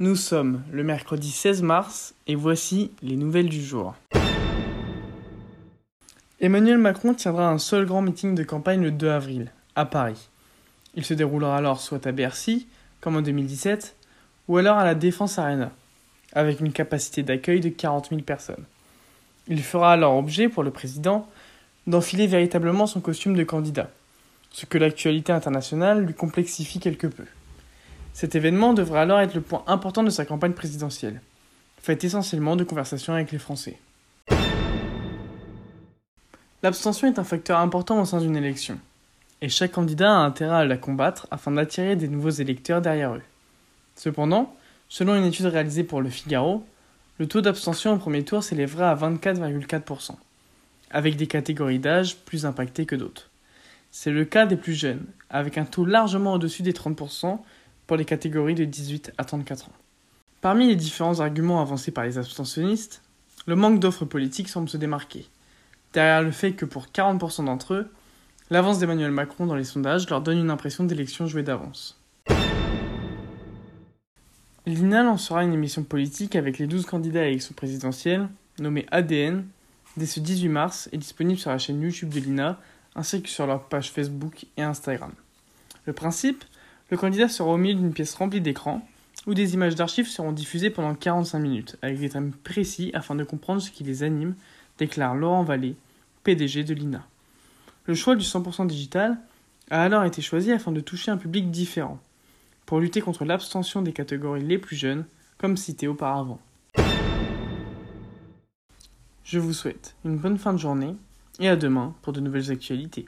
Nous sommes le mercredi 16 mars et voici les nouvelles du jour. Emmanuel Macron tiendra un seul grand meeting de campagne le 2 avril, à Paris. Il se déroulera alors soit à Bercy, comme en 2017, ou alors à la Défense Arena, avec une capacité d'accueil de 40 000 personnes. Il fera alors objet pour le président d'enfiler véritablement son costume de candidat, ce que l'actualité internationale lui complexifie quelque peu. Cet événement devrait alors être le point important de sa campagne présidentielle, faite essentiellement de conversations avec les Français. L'abstention est un facteur important au sein d'une élection, et chaque candidat a intérêt à la combattre afin d'attirer des nouveaux électeurs derrière eux. Cependant, selon une étude réalisée pour Le Figaro, le taux d'abstention au premier tour s'élèverait à 24,4%, avec des catégories d'âge plus impactées que d'autres. C'est le cas des plus jeunes, avec un taux largement au-dessus des 30%, pour les catégories de 18 à 34 ans. Parmi les différents arguments avancés par les abstentionnistes, le manque d'offres politiques semble se démarquer, derrière le fait que pour 40% d'entre eux, l'avance d'Emmanuel Macron dans les sondages leur donne une impression d'élection jouée d'avance. L'INA lancera une émission politique avec les 12 candidats à l'élection présidentielle, nommée ADN, dès ce 18 mars et disponible sur la chaîne YouTube de l'INA ainsi que sur leur page Facebook et Instagram. Le principe le candidat sera au milieu d'une pièce remplie d'écrans, où des images d'archives seront diffusées pendant 45 minutes, avec des thèmes précis afin de comprendre ce qui les anime, déclare Laurent Vallée, PDG de l'INA. Le choix du 100% digital a alors été choisi afin de toucher un public différent, pour lutter contre l'abstention des catégories les plus jeunes, comme cité auparavant. Je vous souhaite une bonne fin de journée et à demain pour de nouvelles actualités.